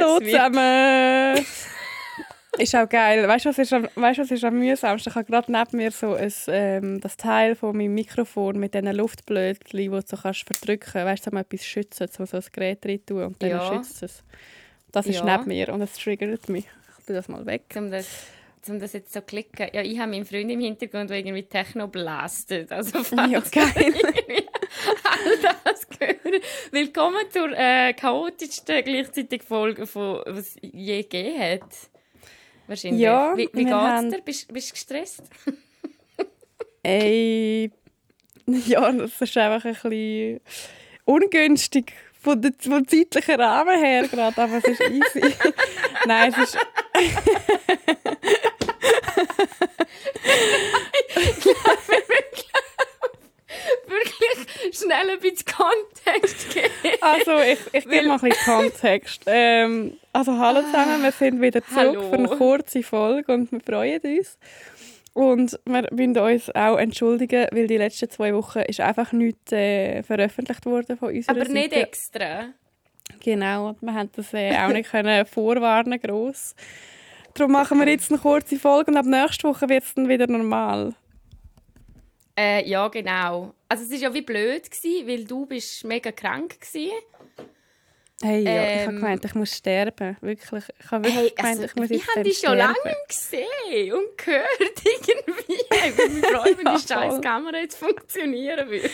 Hallo zusammen! ist auch geil. Weißt du, was ist am, weißt, was ist am mühsamsten? Ich habe gerade neben mir so ein, ähm, das Teil von meinem Mikrofon mit diesen Luftblödchen, die du so kannst verdrücken kannst. Weißt du, so etwas schützen, so, so ein Gerät rein tun und dann ja. schützt es. Das ist ja. neben mir und es triggert mich. Ich tue das mal weg. Um das, um das jetzt so klicken. Ja, ich habe meinen Freund im Hintergrund, der irgendwie Techno blastet. Also ja, geil. all das gehört. Willkommen zur äh, chaotischsten gleichzeitig Folge, von, was je gegeben hat. Wahrscheinlich. Ja, wie wie geht's haben... dir? Bist, bist du gestresst? Ey, ja, das ist einfach ein bisschen ungünstig von der, vom zeitlichen Rahmen her gerade, aber es ist easy. Nein, es ist... ein bisschen Kontext geben. Also, ich, ich gebe mal ein bisschen Kontext. Ähm, also, hallo zusammen, wir sind wieder zurück hallo. für eine kurze Folge und wir freuen uns. Und wir müssen uns auch entschuldigen, weil die letzten zwei Wochen ist einfach nichts äh, veröffentlicht worden von unserer Aber Seite. nicht extra. Genau, wir haben das äh, auch nicht können vorwarnen gross. Darum machen wir jetzt eine kurze Folge und ab nächster Woche wird es dann wieder normal. Äh, ja, genau. Also es war ja wie blöd, gewesen, weil du bist mega krank warst. Hey, ja, ähm, ich habe gemeint, ich muss sterben. Wirklich. Ich habe wirklich hey, gemeint, also, ich muss Ich habe dich schon lange gesehen und gehört irgendwie. Ich würde mich wenn die scheiß Kamera jetzt funktionieren würde.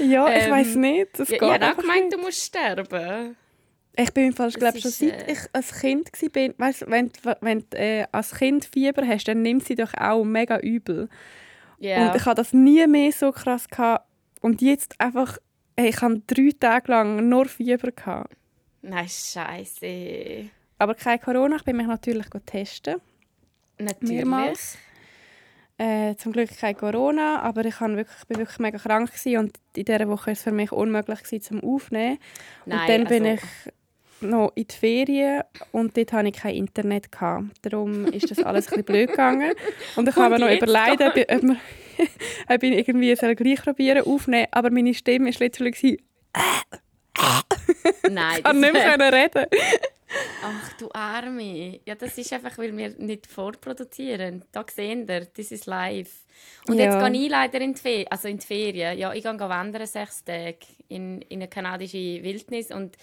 Ja, ich ähm, weiß nicht. Das ja, ich habe auch gemeint, nicht. du musst sterben. Ich bin Fall, glaube schon seit äh, ich als Kind war, weißt, wenn, wenn du äh, als Kind Fieber hast, dann nimmt sie doch auch mega übel. Yeah. Und ich hatte das nie mehr so krass. Gehabt. Und jetzt einfach Hey, ich hatte drei Tage lang nur Fieber. Gehabt. Nein, scheiße. Aber kein Corona. Ich bin mich natürlich testen. Natürlich. Mehrmals. Äh, zum Glück kein Corona, aber ich war wirklich, bin wirklich mega krank und in dieser Woche war es für mich unmöglich gewesen, zum Aufnehmen. Nein, und dann bin also... ich noch in die Ferien und dort hatte ich kein Internet. Gehabt. Darum ist das alles ein bisschen blöd gegangen. Und ich habe noch überlegt, ob, ob, wir, ob ich irgendwie gleich probieren aufnehmen aber meine Stimme war letztlich Nein. ich kann nicht mehr reden. Ach du Arme. Ja, das ist einfach, weil wir nicht vorproduzieren. Da sehen wir, das ist live. Und ja. jetzt gehe ich leider in die, Ferien, also in die Ferien. Ja, ich gehe wandern sechs Tage in, in eine kanadische Wildnis und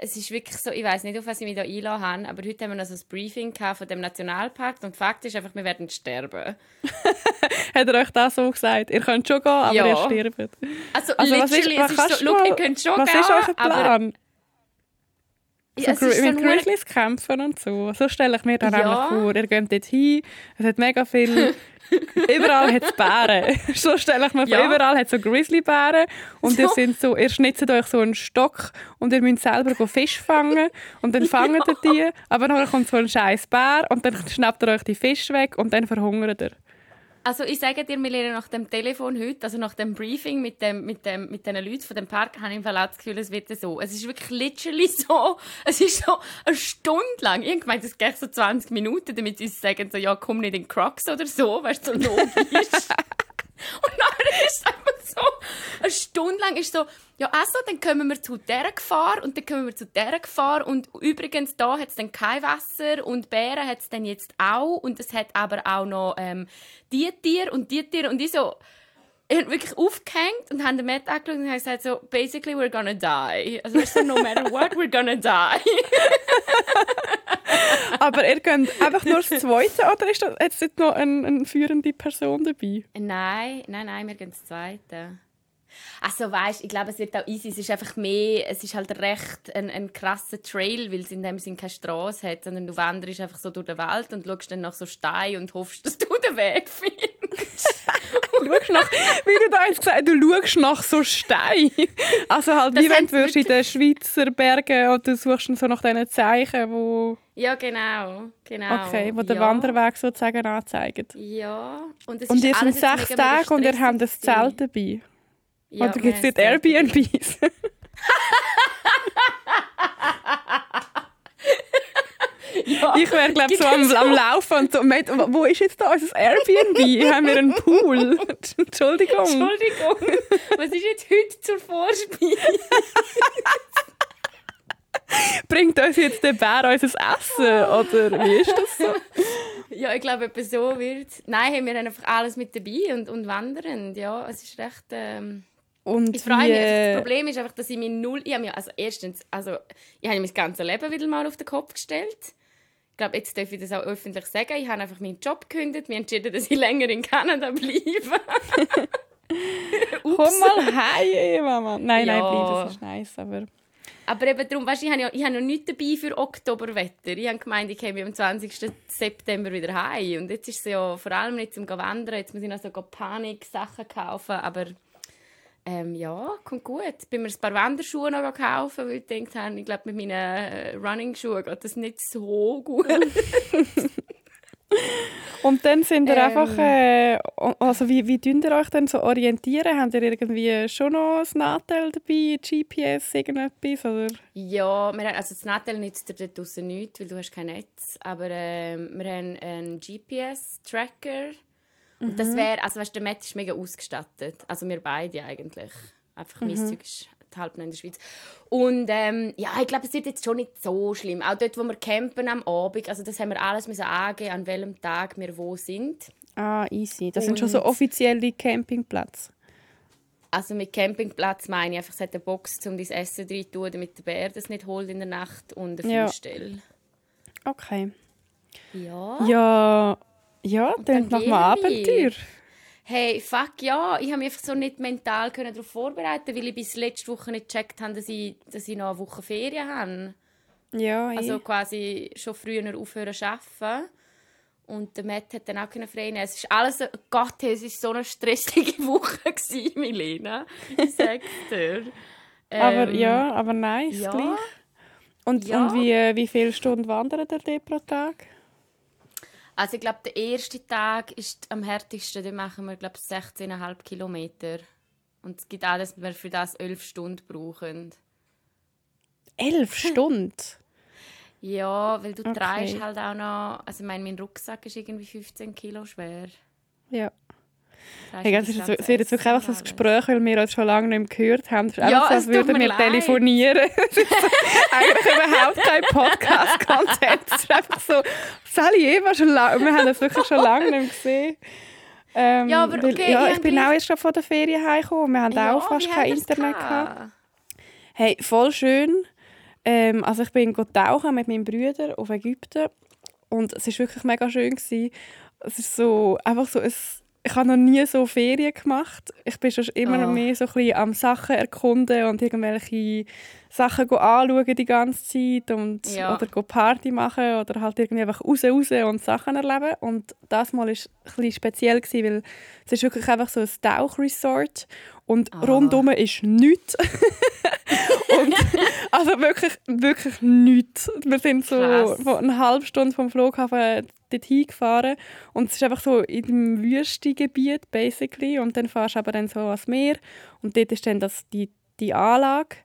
es ist wirklich so, ich weiß nicht, auf was ich mich da einladen habe, aber heute haben wir noch so ein Briefing von dem Nationalpark und Fakt ist einfach, wir werden sterben. Hat er euch das so gesagt? Ihr könnt schon gehen, aber ja. ihr stirbt. Also, also literally, was ist, was ist so, look, ihr könnt schon was gehen, ist euer Plan? Ja, so, mit Grizzlies kämpfen und so. So stelle ich mir dann ja. vor. Ihr geht dort hin, es hat mega viel überall hat es Bären. so stelle ich mir vor, ja. überall hat es so Grizzlybären und so. ihr, sind so, ihr schnitzt euch so einen Stock und ihr müsst selber Fisch fangen und dann fangen ihr die, aber dann kommt so ein scheiß Bär und dann schnappt ihr euch die Fische weg und dann verhungert ihr. Also ich sage dir, wir lernen nach dem Telefon heute, also nach dem Briefing mit, dem, mit, dem, mit den Leuten von dem Park, habe ich im Fall auch das Gefühl, es wird so. Es ist wirklich literally so, es ist so eine Stunde lang. Ich meine, es geht so 20 Minuten, damit sie sagen, so, ja, komm nicht in Crocs oder so, weißt du, so logisch. Und dann ist es so, eine Stunde lang ist so, ja, also, dann kommen wir zu dieser Gefahr und dann kommen wir zu dieser Gefahr und übrigens, da hat es dann kein Wasser und Bären hat es dann jetzt auch und es hat aber auch noch ähm, die Tiere und die Tiere und ich so, ich habe wirklich aufgehängt und habe den Matt angeschaut und habe gesagt so, basically we're gonna die. Also so, no matter what, we're gonna die. Aber ihr könnt einfach nur das Zweite oder ist da jetzt noch eine, eine führende Person dabei? Nein, nein, nein, wir gehen das Zweite. Also weißt, ich glaube, es wird auch easy. Es ist einfach mehr, es ist halt recht ein, ein krasser Trail, weil es in dem Sinne keine Straße hat, sondern du wanderst einfach so durch den Wald und schaust dann nach so Steinen und hoffst, dass du den Weg findest. schaust nach, wie du da jetzt gesagt du schaust nach so Steinen. Also halt, das wie wenn du in den Schweizer Bergen und du suchst so nach diesen Zeichen, wo... Ja, genau. genau. Okay, wo der Wanderweg sozusagen anzeigen. Ja. Und, es und ihr sind sechs Tage und ihr habt ein Zelt dabei. Ja, Oder gibt es dort Airbnbs? ja, ich wäre, glaube so am, am, Laufen und so, wo ist jetzt da unser Airbnb? Haben wir einen Pool? Entschuldigung. Entschuldigung. Was ist jetzt heute zur Vorspiel? bringt uns jetzt der Bär unser Essen? Oder wie ist das so? ja, ich glaube, etwas so wird Nein, haben wir einfach alles mit dabei und, und wandern. Ja, es ist recht... Ähm und ich freue mich. Das Problem ist einfach, dass ich mir null... Ich habe mir, also erstens, also ich habe mein ganzes Leben wieder mal auf den Kopf gestellt. Ich glaube, jetzt darf ich das auch öffentlich sagen. Ich habe einfach meinen Job gekündigt. Wir entschieden, dass ich länger in Kanada bleibe. Komm mal heim, Mama. Nein, ja. nein, bleib, das ist nice, aber... Aber eben darum, weißt, ich habe ja, ich habe noch nichts dabei für Oktoberwetter. Ich habe gemeint, ich komme am 20. September wieder heim. Und jetzt ist es ja vor allem nicht zum Wandern. Jetzt muss ich noch so Panik-Sachen kaufen. Aber ähm, ja, kommt gut. Ich bin mir ein paar Wanderschuhe noch kaufen, weil ich gedacht habe, ich glaube, mit meinen äh, Running-Schuhen geht das nicht so gut. Und dann sind ihr ähm, einfach, äh, also wie, wie tun ihr euch denn so orientieren? Habt ihr irgendwie schon noch ein Nachteil dabei, GPS, irgendetwas? Oder? Ja, wir haben, also das Nachteil nützt dir dort draussen nichts, weil du hast kein Netz. Aber äh, wir haben einen GPS-Tracker. Mhm. Und das mhm. wäre, also weißt, der Matt ist mega ausgestattet. Also wir beide eigentlich. Einfach mhm. mein Zeug ist halb in der Schweiz. Und ähm, ja, ich glaube, es wird jetzt schon nicht so schlimm. Auch dort, wo wir campen am Abend, also das haben wir alles müssen angeben, an welchem Tag wir wo sind. Ah, easy. Das Und sind schon so offizielle Campingplätze. Also mit Campingplatz meine ich einfach, es hat eine Box, um dein Essen rein zu tun, damit der Bär das nicht holt in der Nacht und eine ja. Füllstelle. Okay. Ja. Ja, ja, dann wir Abenteuer hey, fuck ja, ich habe mich einfach so nicht mental darauf vorbereiten, weil ich bis letzte Woche nicht gecheckt habe, dass ich, dass ich noch eine Woche Ferien habe. Ja, Also quasi schon früher aufhören zu arbeiten. Und der Matt hat dann auch keine frei Es ist alles, oh Gott, es war so eine stressige Woche, gewesen, Milena. Ich sag's dir. Ähm, aber ja, aber nice, ja. gleich. Und, ja. und wie, wie viele Stunden wandert ihr pro Tag? Also ich glaube, der erste Tag ist am härtesten. Da machen wir, glaube 16,5 Kilometer. Und es gibt auch, dass wir für das 11 Stunden brauchen. 11 Stunden? ja, weil du okay. halt auch noch... Also ich meine, mein Rucksack ist irgendwie 15 Kilo schwer. Ja. Hey, es, ist, es wird jetzt wirklich einfach so ein Gespräch, weil wir uns schon lange nicht mehr gehört haben. Es ist ja, so, als würden wir leid. telefonieren. eigentlich überhaupt kein Podcast-Content. Es ist einfach so, Sally Eva schon lange, wir haben es wirklich schon lange nicht mehr gesehen. Ähm, ja, aber okay, weil, ja, ich bin auch erst von der Ferien heimgekommen. Wir haben ja, auch fast kein Internet gehabt. Hey, voll schön. Ähm, also ich bin tauchen mit meinem Bruder auf Ägypten und es war wirklich mega schön gewesen. Es ist so einfach so ein ich habe noch nie so Ferien gemacht. Ich bin schon immer oh. mehr so ein bisschen am Sachen erkunden und irgendwelche Sachen anschauen die ganze Zeit und, ja. oder Party machen oder halt irgendwie einfach raus, raus und Sachen erleben. Und das Mal war bisschen speziell, gewesen, weil es ist wirklich einfach so ein Tauchresort und oh. rundum ist nichts. und, also wirklich, wirklich nichts. Wir sind so eine halbe Stunde vom Flughafen dorthin gefahren und es ist einfach so in dem Wüstengebiet basically und dann fahrst du aber dann so ans Meer und dort ist dann das, die, die Anlage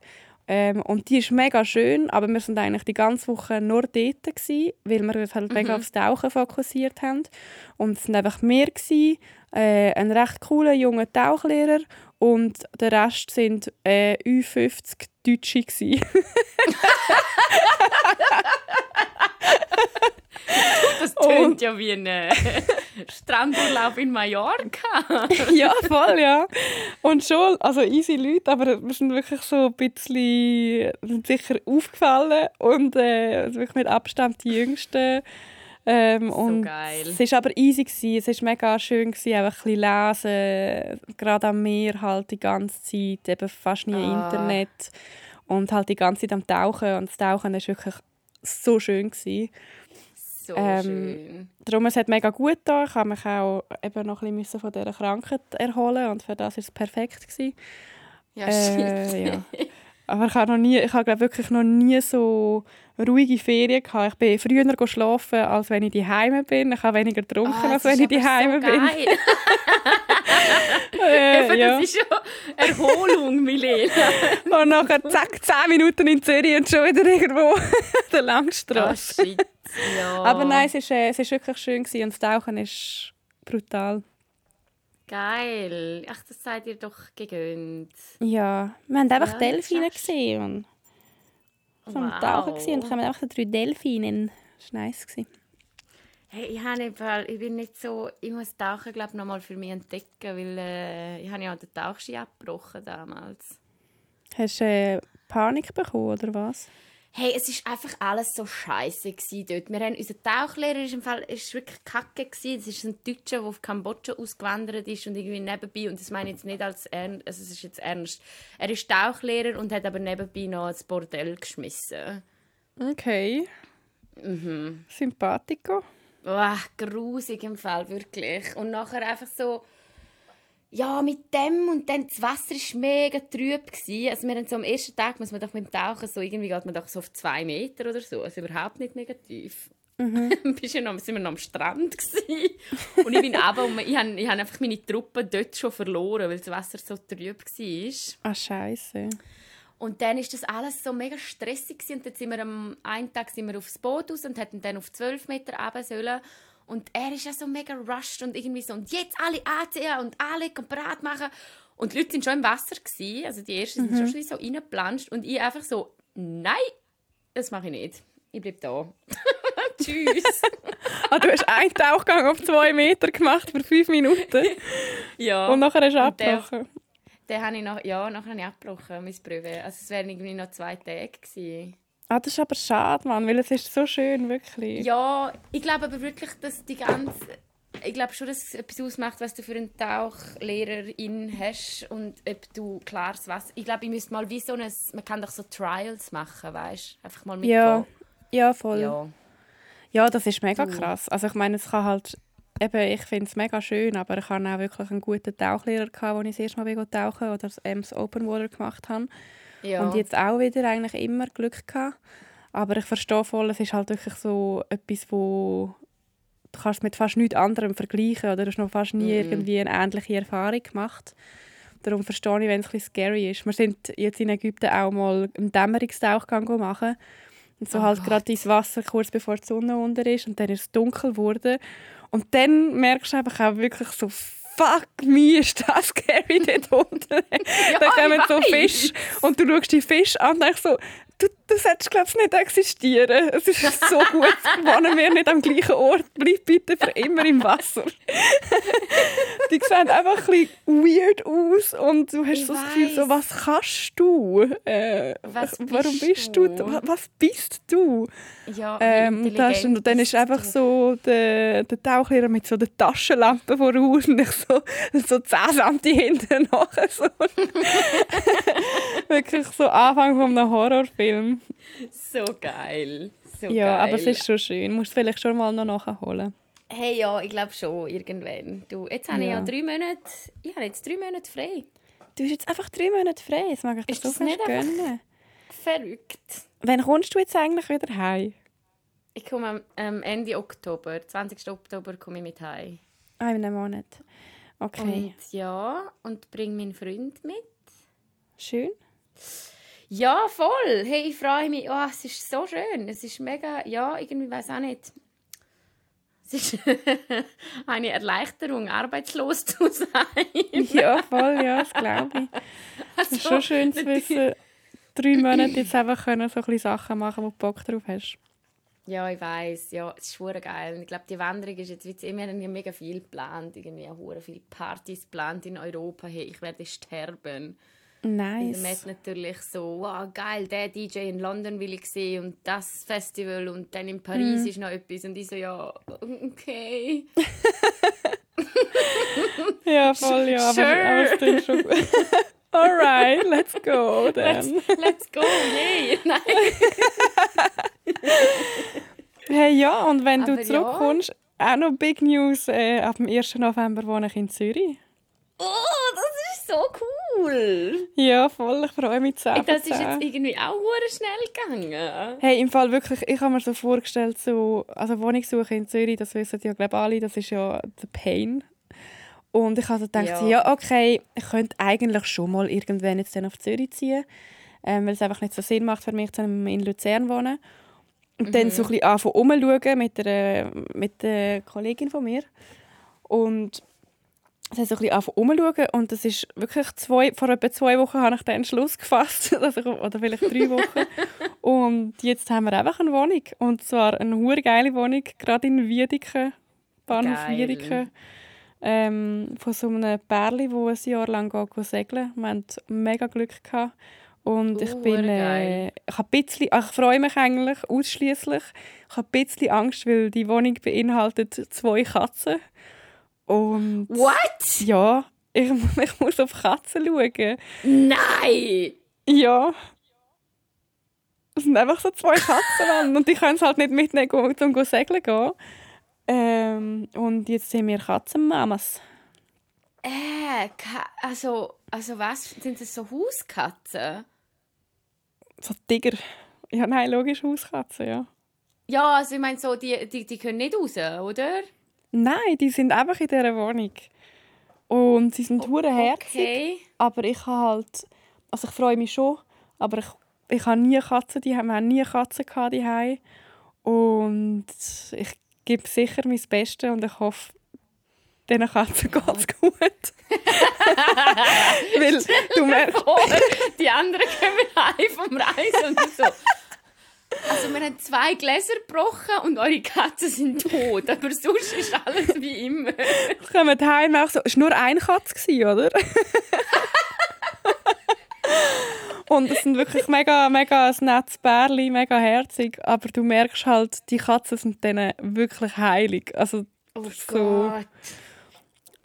ähm, und die ist mega schön, aber wir sind eigentlich die ganze Woche nur dort gewesen, weil wir uns halt mhm. mega aufs Tauchen fokussiert haben und es sind einfach wir gewesen, äh, ein recht cooler junger Tauchlehrer und der Rest sind äh, U50 Deutsche das tönt ja wie ein äh, Strandurlaub in Mallorca. ja, voll, ja. Und schon, also easy Leute, aber wir sind wirklich so ein bisschen sind sicher aufgefallen und äh, wirklich mit Abstand die Jüngsten. Ähm, so und geil. Es war aber easy, gewesen. es war mega schön, gewesen, einfach ein bisschen lesen, gerade am Meer halt die ganze Zeit, eben fast nie ah. Internet und halt die ganze Zeit am Tauchen und das Tauchen war wirklich so schön. Gewesen. So ähm, schön. Darum, es hat mega gut getan. Ich musste mich auch eben noch ein bisschen von dieser Krankheit erholen und für das war es perfekt. Gewesen. Ja, äh, ja. Aber ich habe, noch nie, ich habe wirklich noch nie so ruhige Ferien gehabt. Ich bin früher schlafen, als wenn ich daheim bin. Ich habe weniger getrunken, oh, als wenn ich daheim so bin. äh, ja. Das ist schon Erholung, Milena. und nachher zack, 10 Minuten in Zürich und schon wieder irgendwo der Langstrasse. Oh, ja. Aber nein, es war äh, wirklich schön gewesen und das Tauchen ist brutal. Geil. Ach, das seid ihr doch gegönnt. Ja, wir haben einfach ja, Delfine gesehen. wow. am Tauchen und kommen einfach so drei Delfine. Das war nice. Hey, ich, habe ich bin nicht so, ich muss Tauchen glaube noch mal für mich entdecken, weil äh, ich habe ja den Tauchski abgebrochen damals. Hast du äh, Panik bekommen oder was? Hey, es ist einfach alles so scheiße dort. Wir haben, unser Tauchlehrer ist im Fall ist wirklich kacke gewesen. Das ist ein Deutscher, der auf Kambodscha ausgewandert ist und irgendwie nebenbei und das meine ich jetzt nicht als ernst, also es ist jetzt ernst. Er ist Tauchlehrer und hat aber nebenbei noch ein Bordell geschmissen. Okay. Mhm. Sympathico. Oh, grusig im Fall wirklich. Und nachher einfach so ja, mit dem und dann das Wasser war mega trüb. Gewesen. Also wir haben so am ersten Tag muss man doch mit dem Tauchen so, irgendwie geht man doch so auf zwei Meter oder so, also überhaupt nicht negativ. Mhm. Bist ja noch, sind wir noch am Strand gewesen. und ich bin aber und ich habe, ich habe einfach meine Truppe dort schon verloren, weil das Wasser so trüb war. Ah, scheiße. Und dann ist das alles so mega stressig gewesen. und dann sind wir am einen Tag sind wir aufs Boot aus und hätten dann auf 12 Meter runter sollen. Und er ist ja so mega rushed und irgendwie so, und jetzt alle anziehen und alle bereit machen. Und die Leute sind schon im Wasser gewesen, also die ersten mhm. sind schon so reingeplanscht und ich einfach so, nein, das mache ich nicht. Ich bleibe da. Tschüss. ah, du hast einen Tauchgang auf zwei Meter gemacht für fünf Minuten. ja. Und nachher hast du abgebrochen. Den habe ich noch, ja, nachher habe ich abgebrochen, meine Prüfe. Also es wären irgendwie noch zwei Tage gewesen. Ah, das ist aber schade, Mann, weil es ist so schön, wirklich. Ja, ich glaube aber wirklich, dass die ganze... Ich glaube schon, dass es etwas ausmacht, was du für einen Tauchlehrerin hast und ob du klares Wasser... Ich glaube, ich müsste mal wie so ein... Man kann doch so Trials machen, weißt du? Einfach mal mitgehen. Ja, ja voll. Ja. ja, das ist mega krass. Also ich meine, es kann halt... Eben, ich finde es mega schön, aber ich hatte auch wirklich einen guten Tauchlehrer, als ich das erste Mal tauchen oder das Open Water gemacht habe. Ja. Und jetzt auch wieder eigentlich immer Glück gehabt. Aber ich verstehe voll, es ist halt wirklich so etwas, wo du kannst mit fast nichts anderem vergleichen oder du hast noch fast nie mm. irgendwie eine ähnliche Erfahrung gemacht. Darum verstehe ich, wenn es ein bisschen scary ist. Wir sind jetzt in Ägypten auch mal einen Dämmerungstauchgang machen. Und so oh halt gerade ins Wasser kurz bevor die Sonne unter ist und dann ist es dunkel geworden. Und dann merkst du einfach auch wirklich so fuck me, ist das scary dort unten. ja, dann kommen so Fisch und du schaust die Fisch an und denkst so, du, du solltest, glaube ich, nicht existieren. Es ist so gut, wohnen wir nicht am gleichen Ort. Bleib bitte für immer im Wasser. die sehen einfach ein weird aus und du hast ich so das Gefühl, so, was kannst du? Äh, was warum bist du? du? Was bist du? Ja, ähm, das, und dann ist einfach so der, der Tauchlehrer mit so der Taschenlampe voraus und ich so, so 10 cm hinten nachher. So. Wirklich so Anfang von einem Horrorfilm. So geil. So ja, geil. aber es ist schon schön. Du musst vielleicht schon mal noch nachholen. Hey, ja, ich glaube schon, irgendwann. Du, jetzt habe ja. ich ja drei Monate, ich habe jetzt drei Monate frei. Du hast jetzt einfach drei Monate frei, das mag ich dir so fest gönnen. Verrückt. Wann kommst du jetzt eigentlich wieder heim? Ich komme am Ende Oktober, 20. Oktober komme ich mit heim. Ah, in einem Monat. Okay. Und ja, und bringe meinen Freund mit. Schön. Ja, voll. Hey, ich freue mich. Oh, es ist so schön. Es ist mega, ja, irgendwie weiß auch nicht. Es ist eine Erleichterung, arbeitslos zu sein. ja, voll, ja, das glaube ich. Es ist also, schon schön zu wissen, drei Monate jetzt einfach können so ein Sachen machen, wo du Bock drauf hast. Ja, ich weiß, ja, es ist schwer geil. Ich glaube, die Wanderung ist jetzt, wie wir haben ja mega viel geplant, irgendwie hure viele Partys geplant in Europa. Hey, ich werde sterben. Nice. Und man hat natürlich so, wow, geil, der DJ in London will ich sehen und das Festival und dann in Paris mm. ist noch etwas. Und ich so, ja, okay. ja, voll, ja, sure. aber, aber schon gut. Alright, let's go then. Let's, let's go, yay! Nein. hey, ja, und wenn aber du zurückkommst, ja. auch noch Big News, äh, ab dem 1. November wohne ich in Zürich. Oh, das ist so cool. Ja, voll. Ich freue mich sehr. Das ist jetzt irgendwie auch schnell gegangen. Hey, im Fall wirklich, ich habe mir so vorgestellt, so, also Wohnungssuche in Zürich, das wissen ja glaube alle, das ist ja the pain. Und ich habe gedacht, ja. ja. okay, ich könnte eigentlich schon mal irgendwann jetzt dann auf Zürich ziehen, ähm, weil es einfach nicht so Sinn macht für mich, in Luzern wohnen. Und mhm. dann so ein bisschen anfangen mit der, mit der Kollegin von mir. Und das heißt, so ein bisschen umschauen und das ist wirklich zwei, vor etwa zwei Wochen habe ich den Entschluss gefasst, also, oder vielleicht drei Wochen und jetzt haben wir einfach eine Wohnung und zwar eine hure geile Wohnung, gerade in Wiedeken, Bahnhof Geil. Wiedeken, ähm, von so einem Pärli, das ein Jahr lang geht, segeln. Wir hatten mega Glück gehabt. Und uh, ich bin, äh, ich, ein bisschen, ich freue mich eigentlich ausschließlich. Ich habe ein bisschen Angst, weil die Wohnung beinhaltet zwei Katzen. Und What? Ja, ich, ich muss auf Katzen schauen. Nein! Ja. Es sind einfach so zwei Katzen und die können es halt nicht mitnehmen, um zu segeln gehen. Ähm, und jetzt sind wir Katzenmamas. Äh, also, also was? Sind das so Hauskatzen? So Tiger. Ja, nein, logisch Hauskatzen, ja. Ja, also ich meine so, die, die, die können nicht raus, oder? Nein, die sind einfach in dieser Wohnung. Und sie sind hure herzig. Okay. Aber ich habe halt... Also ich freue mich schon, aber ich, ich habe nie Katzen, die haben nie Katzen gehabt, die Und ich gebe sicher mein Bestes und ich hoffe, diesen Katzen geht es gut. Weil du merkst... die anderen kommen heim vom Reisen und so... Also wir haben zwei Gläser gebrochen und eure Katzen sind tot, aber sonst ist alles wie immer. Jetzt kommen heim auch so... Es war nur eine Katze, oder? Und es sind wirklich mega, mega ein nettes Bärli, mega herzig. Aber du merkst halt, die Katzen sind denen wirklich heilig. Also, oh so. Gott.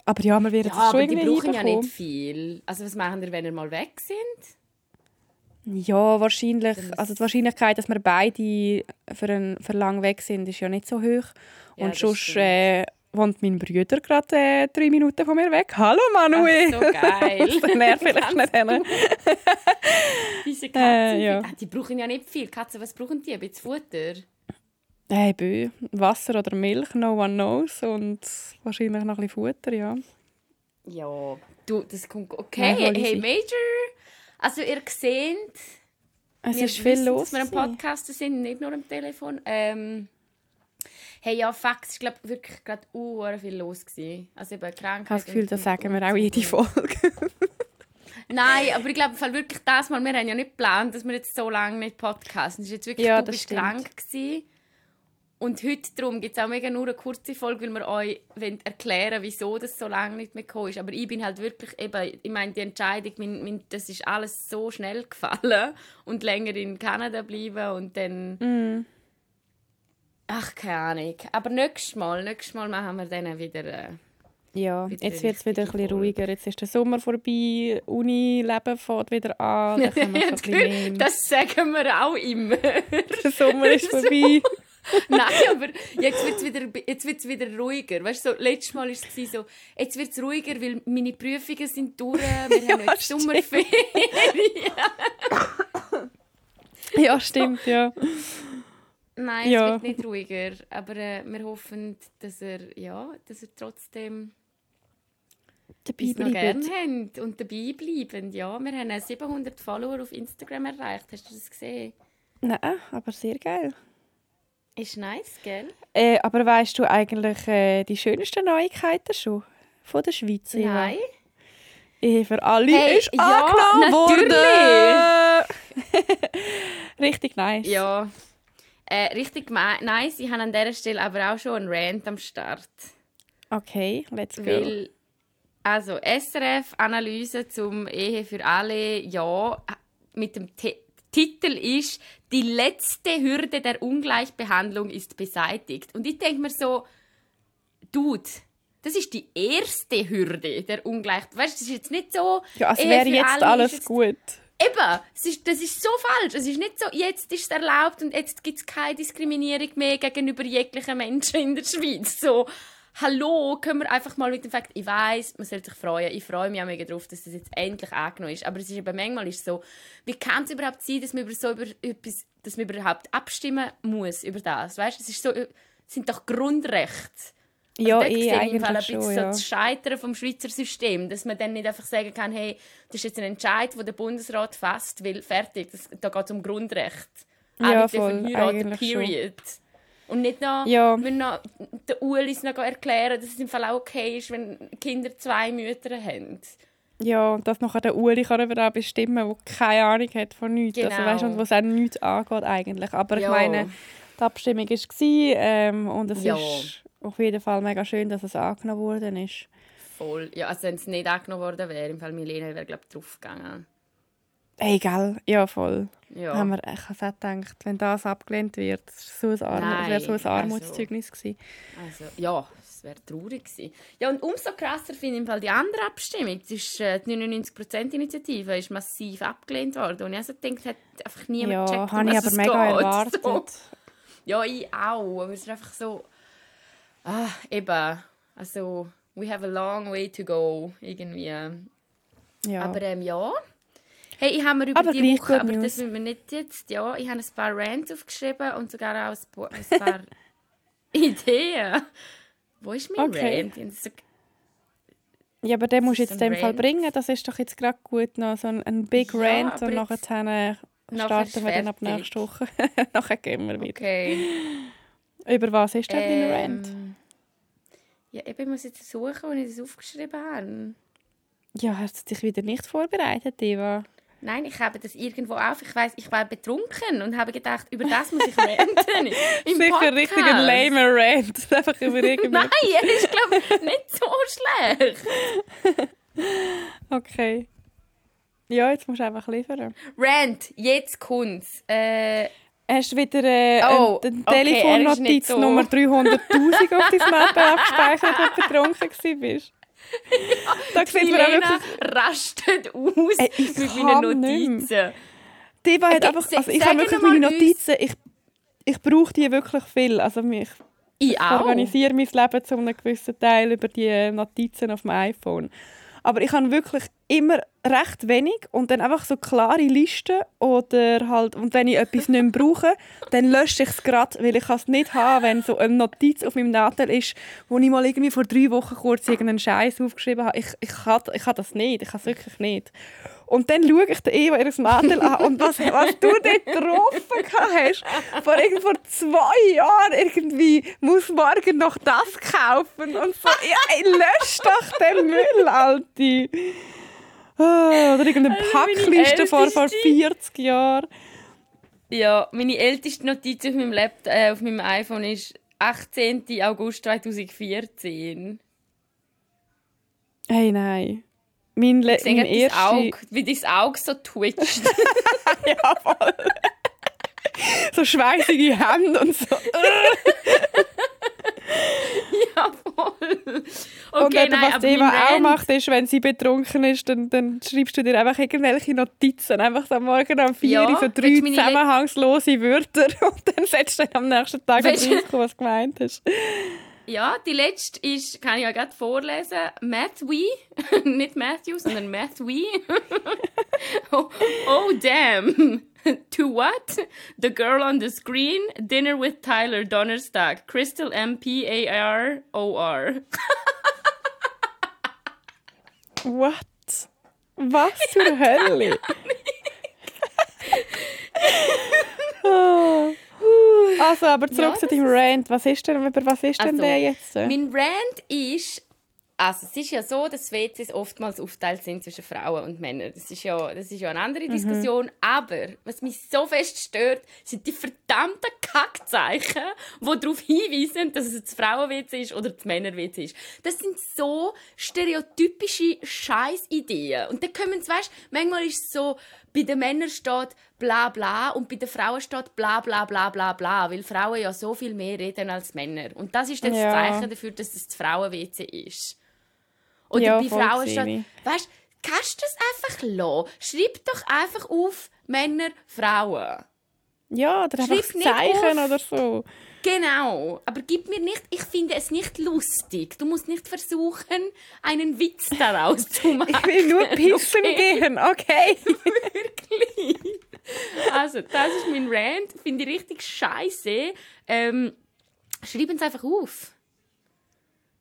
Aber ja, wir werden ja, das schon aber die brauchen ja nicht viel. Also was machen wir, wenn wir mal weg sind? Ja, wahrscheinlich. Also die Wahrscheinlichkeit, dass wir beide für, ein, für lang weg sind, ist ja nicht so hoch. Ja, Und sonst äh, wohnt mein Bruder gerade äh, drei Minuten von mir weg. Hallo Manuel! Ach, so geil! das vielleicht nicht hin. Diese Katzen, äh, ja. die brauchen ja nicht viel. Katzen, was brauchen die? Ein bisschen Futter? Hey, Bö. Wasser oder Milch, no one knows. Und wahrscheinlich noch ein bisschen Futter, ja. Ja, du, das kommt... Okay, ja, hey, Major! Also ihr seht... Es ist viel los. dass wir am Podcast sind, nicht nur am Telefon. Ähm, Hey, ja, Fakt, es war glaub, wirklich gerade uh, viel los. Gewesen. Also eben Krankheit. Ich habe das Gefühl, das sagen wir auch jede Folge. Nein, aber ich glaube wirklich das Mal, wir haben ja nicht geplant, dass wir jetzt so lange nicht podcasten. Es ist jetzt wirklich, ja, du bist stimmt. krank gewesen. Und heute darum gibt es auch mega nur eine kurze Folge, weil wir euch erklären wieso das so lange nicht mehr gekommen ist. Aber ich bin halt wirklich eben, ich meine, die Entscheidung, mein, mein, das ist alles so schnell gefallen und länger in Kanada bleiben und dann... Mm Ach, keine Ahnung. Aber nächstes Mal, nächstes Mal machen wir dann wieder. Äh, ja, wieder jetzt wird es wieder ein bisschen ruhiger. Jetzt ist der Sommer vorbei, Uni-Leben fährt wieder an. Da das sagen wir auch immer. der Sommer ist vorbei. Nein, aber jetzt wird es wieder, wieder ruhiger. Weißt du, so, letztes Mal war es so, jetzt wird es ruhiger, weil meine Prüfungen sind durch, wir ja, haben jetzt Sommerferien. ja, stimmt, ja. Nein, ja. es wird nicht ruhiger, aber äh, wir hoffen, dass er, ja, dass er trotzdem dabei bleibt. gerne habt und dabei bleiben. Ja, wir haben 700 Follower auf Instagram erreicht. Hast du das gesehen? Nein, aber sehr geil. Ist nice, gell? Äh, aber weißt du eigentlich äh, die schönsten Neuigkeiten schon von der Schweiz? Nein. Ehe für alle hey, ist ja, angenommen worden. Richtig nice. Ja, äh, richtig nice. Ich habe an dieser Stelle aber auch schon einen Rant am Start. Okay, let's go. Weil, also SRF-Analyse zum Ehe für alle, ja, mit dem T Titel ist «Die letzte Hürde der Ungleichbehandlung ist beseitigt». Und ich denke mir so, Dude, das ist die erste Hürde der Ungleichbehandlung. Weißt du, das ist jetzt nicht so... Ja, als wäre jetzt alles jetzt, gut. Eben, das ist, das ist so falsch. Es ist nicht so, jetzt ist es erlaubt und jetzt gibt es keine Diskriminierung mehr gegenüber jeglichen Menschen in der Schweiz. So, hallo, können wir einfach mal mit dem Fakt, ich weiß, man sollte sich freuen, ich freue mich auch mega darauf, dass das jetzt endlich angenommen ist, aber es ist eben manchmal ist so, wie kann es überhaupt sein, dass man über so über etwas, dass man überhaupt abstimmen muss über das, weißt? Es ist so, es sind doch Grundrechte. Also ja, eh, eigentlich Fall ein bisschen schon, so ja. das Scheitern vom Schweizer System, dass man dann nicht einfach sagen kann, hey, das ist jetzt ein Entscheid, den der Bundesrat fasst, weil fertig, das, da geht es um Grundrecht. Ja, voll, eigentlich period. Schon. Und nicht noch, ja. wenn noch den Ulis noch erklären, dass es im Fall auch okay ist, wenn Kinder zwei Mütter haben. Ja, und dass nachher der Uli kann über bestimmen der keine Ahnung hat von nichts. Also, genau. Also, weißt, und was auch nichts angeht eigentlich. Aber ja. ich meine, die Abstimmung war ähm, und es ja. ist auf jeden Fall mega schön, dass es angenommen worden ist. Voll. Ja, also wenn es nicht angenommen worden wäre, im Fall Milena wäre glaube ich draufgegangen. Egal, ja voll. Ja. Haben wir, ich habe auch gedacht, wenn das abgelehnt wird, das wäre so ein, Arm wär so ein also Armutszeugnis also, gewesen. Also, ja, es wäre traurig gewesen. Ja, und umso krasser finde ich im Fall die andere Abstimmung. Das ist, äh, die 99%-Initiative ist massiv abgelehnt worden. Und ich also gedacht, hat einfach niemand ja, gecheckt, um habe ich aber mega geht. erwartet. So. Ja, ich auch. Aber es ist einfach so... Ah, eben. Also, we have a long way to go, irgendwie. Ja. Aber ähm, ja... Hey, ich habe mir über aber die Woche, aber das müssen wir nicht jetzt, ja, ich habe ein paar Rants aufgeschrieben und sogar auch ein paar Ideen. Wo ist mein okay. Rant? So ja, aber den musst du jetzt in dem Rant. Fall bringen. Das ist doch jetzt gerade gut noch so ein, ein Big ja, Rant und nachher starten wir dann ab nächster Woche. nachher gehen wir wieder. Okay. Über was ist denn ähm, dein Rant? Ja, ich muss jetzt suchen, wo ich das aufgeschrieben habe. Ja, hast du dich wieder nicht vorbereitet, Eva? Nein, ich habe das irgendwo auf. Ich weiß, ich war betrunken und habe gedacht, über das muss ich ranten. Im Sicher Podcast. richtig ein lamer Rant. Einfach über Nein, er ist, glaube ich, nicht so schlecht. okay. Ja, jetzt musst du einfach liefern. Rant, jetzt kommt's. Äh, Hast du wieder äh, oh, eine, Telefonnotiz okay, so. Nummer 300'000 auf dein Map abgespeichert, als du betrunken warst? da sieht man auch rastet aus Ey, mit meinen Notizen. Die hat einfach, also ich habe wirklich meine Notizen, ich, ich brauche die wirklich viel. Also mich, ich, ich organisiere mein Leben zu einem gewissen Teil über die Notizen auf dem iPhone. Aber ich habe wirklich immer recht wenig und dann einfach so klare Listen oder halt, und wenn ich etwas nicht mehr brauche, dann lösche ich es gerade, weil ich es nicht haben wenn so eine Notiz auf meinem Nadel ist, wo ich mal irgendwie vor drei Wochen kurz irgendeinen Scheiß aufgeschrieben habe. Ich, ich, ich kann das nicht, ich kann es wirklich nicht. Und dann schaue ich Eva ihr Mädel an und was, was du dort getroffen hast, vor, vor zwei Jahren irgendwie, muss morgen noch das kaufen und so. Ja, lösch doch den Müll, Alte. Oh, oder irgendeine also Packliste vor, vor 40 Jahren. Ja, meine älteste Notiz auf meinem, Laptop, äh, auf meinem iPhone ist 18. August 2014. Hey, nein. Mein, Le mein erste... Auge, wie dein Auge so twitcht. ja, voll. so schweißige Hände und so. ja, voll. Okay, und eben, nein, was Eva auch macht, ist, wenn sie betrunken ist, dann, dann schreibst du dir einfach irgendwelche Notizen. Einfach am Morgen um vier ja, so drei zusammenhangslose Wörter und dann setzt du dann am nächsten Tag raus, was du gemeint hast. Ja, die letzte ist, kann ich ja gerade vorlesen, Math Wee. Nicht Matthew, sondern Math Wee. oh, oh, damn. to what? The girl on the screen, dinner with Tyler Donnerstag, Crystal M P A R O R. What? Was zur Hölle? Also, aber zurück ja, zu deinem Rant. Was ist denn, über was ist denn also, der jetzt? Mein Rant ist, also es ist ja so, dass WCs oftmals aufteilt sind zwischen Frauen und Männern. Das ist ja, das ist ja eine andere mhm. Diskussion. Aber was mich so fest stört, sind die verdammten Kackzeichen, die darauf hinweisen, dass es das Frauen-WC ist oder das Männer-WC ist. Das sind so stereotypische Scheißideen. Und dann kommen sie, weißt, manchmal ist es so, bei den Männern steht bla bla und bei den Frauen steht bla bla bla bla bla, weil Frauen ja so viel mehr reden als Männer. Und das ist dann ja. das Zeichen dafür, dass es das Frauen-WC ist. Oder ja, bei Frauen steht, weißt du, kannst du das einfach lassen? Schreib doch einfach auf Männer, Frauen. Ja, oder einfach Zeichen oder so. Genau, aber gib mir nicht, ich finde es nicht lustig. Du musst nicht versuchen, einen Witz daraus zu machen. Ich will nur pissen okay. gehen, okay? Wirklich. Also, das ist mein Rant. Finde ich richtig scheiße. Ähm, Schreiben Sie einfach auf.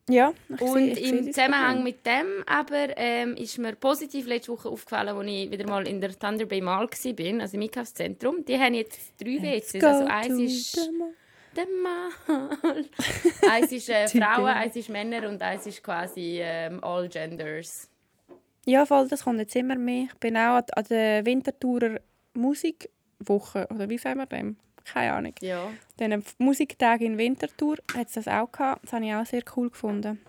Ja, ich Und sehe, im Zusammenhang mit dem aber ähm, ist mir positiv letzte Woche aufgefallen, als ich wieder mal in der Thunder Bay Mall war, also im Einkaufszentrum. Die haben jetzt drei WCs. Also eins ist Mal. eins ist äh, Frauen, eins ist Männer und eins ist quasi ähm, all genders. Ja, voll, das kommt jetzt immer mehr. Ich bin auch an der Winterthurer Musikwoche, oder wie sagen wir dem? Keine Ahnung. Ja. Den Musiktag in Winterthur hat es das auch gehabt. Das habe ich auch sehr cool gefunden.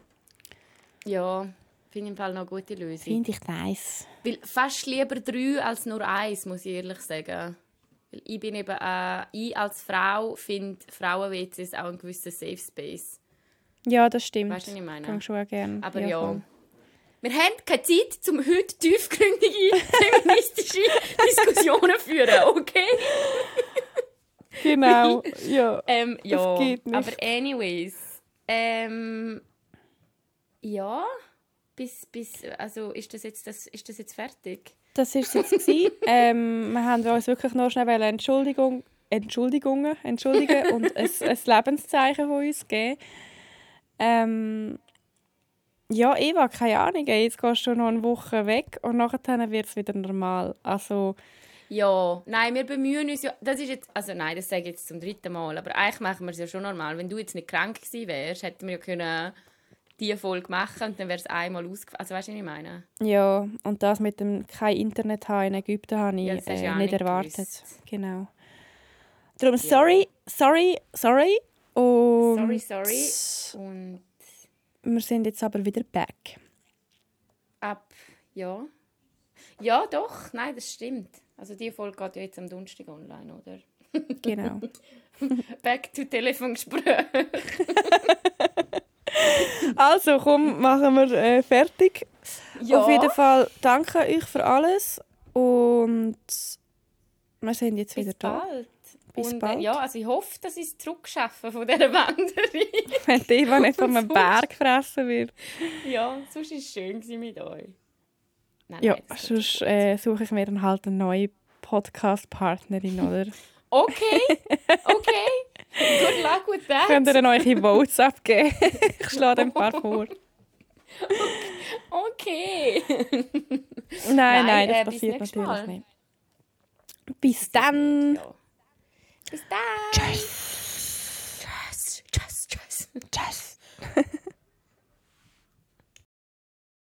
Ja, finde ich im Fall noch eine gute Lösung. Finde ich nice. Weil fast lieber drei als nur eins, muss ich ehrlich sagen. Ich bin eben, äh, ich als Frau finde Frauen-WCs auch ein gewisser Safe Space. Ja, das stimmt. Weißt du, was ich meine? Kann ich schon gerne. Aber ja. ja. Wir haben keine Zeit, um heute tiefgründige feministische Diskussionen führen, okay? Genau, ja. ähm, ja, das geht nicht. aber anyways. Ähm, ja, bis, bis, also ist das jetzt, das, ist das jetzt fertig? Das war es jetzt. ähm, wir haben uns wirklich noch schnell eine Entschuldigung, Entschuldigungen entschuldigen und ein, ein Lebenszeichen von uns geben. Ähm, ja, Eva, keine Ahnung, jetzt gehst du noch eine Woche weg und nachher wird es wieder normal. Also, ja, nein, wir bemühen uns ja. Das ist jetzt, also nein, das sage ich jetzt zum dritten Mal, aber eigentlich machen wir es ja schon normal. Wenn du jetzt nicht krank gewesen wärst, hätten wir ja können diese Folge machen und dann wäre es einmal ausgefallen. Also weißt du, was ich meine? Ja, und das mit dem kein Internet haben in Ägypten habe ich ja, äh, nicht, nicht erwartet. Gewusst. Genau. Darum sorry, ja. sorry, sorry. Und sorry, sorry. Und wir sind jetzt aber wieder back. Ab, ja. Ja, doch, nein, das stimmt. Also die Folge geht ja jetzt am Donnerstag online, oder? Genau. Back to Telefongespräch. Also, komm, machen wir äh, fertig. Ja. Auf jeden Fall danke euch für alles und wir sind jetzt Bis wieder bald. da. Bis und, äh, bald. Ja, also ich hoffe, dass ich es zurückschaffe von dieser Wanderung. Wenn die Eva nicht von einem Berg gefressen wird. Ja, sonst war es schön mit euch. Nein, ja, nein, sonst äh, suche ich mir dann halt eine neue Podcast-Partnerin, oder? Okay, okay. Good luck with that. Könnt ihr dann eure Votes abgeben? ich schlage dem Paar vor. Okay. nein, nein, nein, äh, das äh, passiert natürlich Mal. nicht. Bis dann. Bis dann. Tschüss. Tschüss. Tschüss. Tschüss. Tschüss.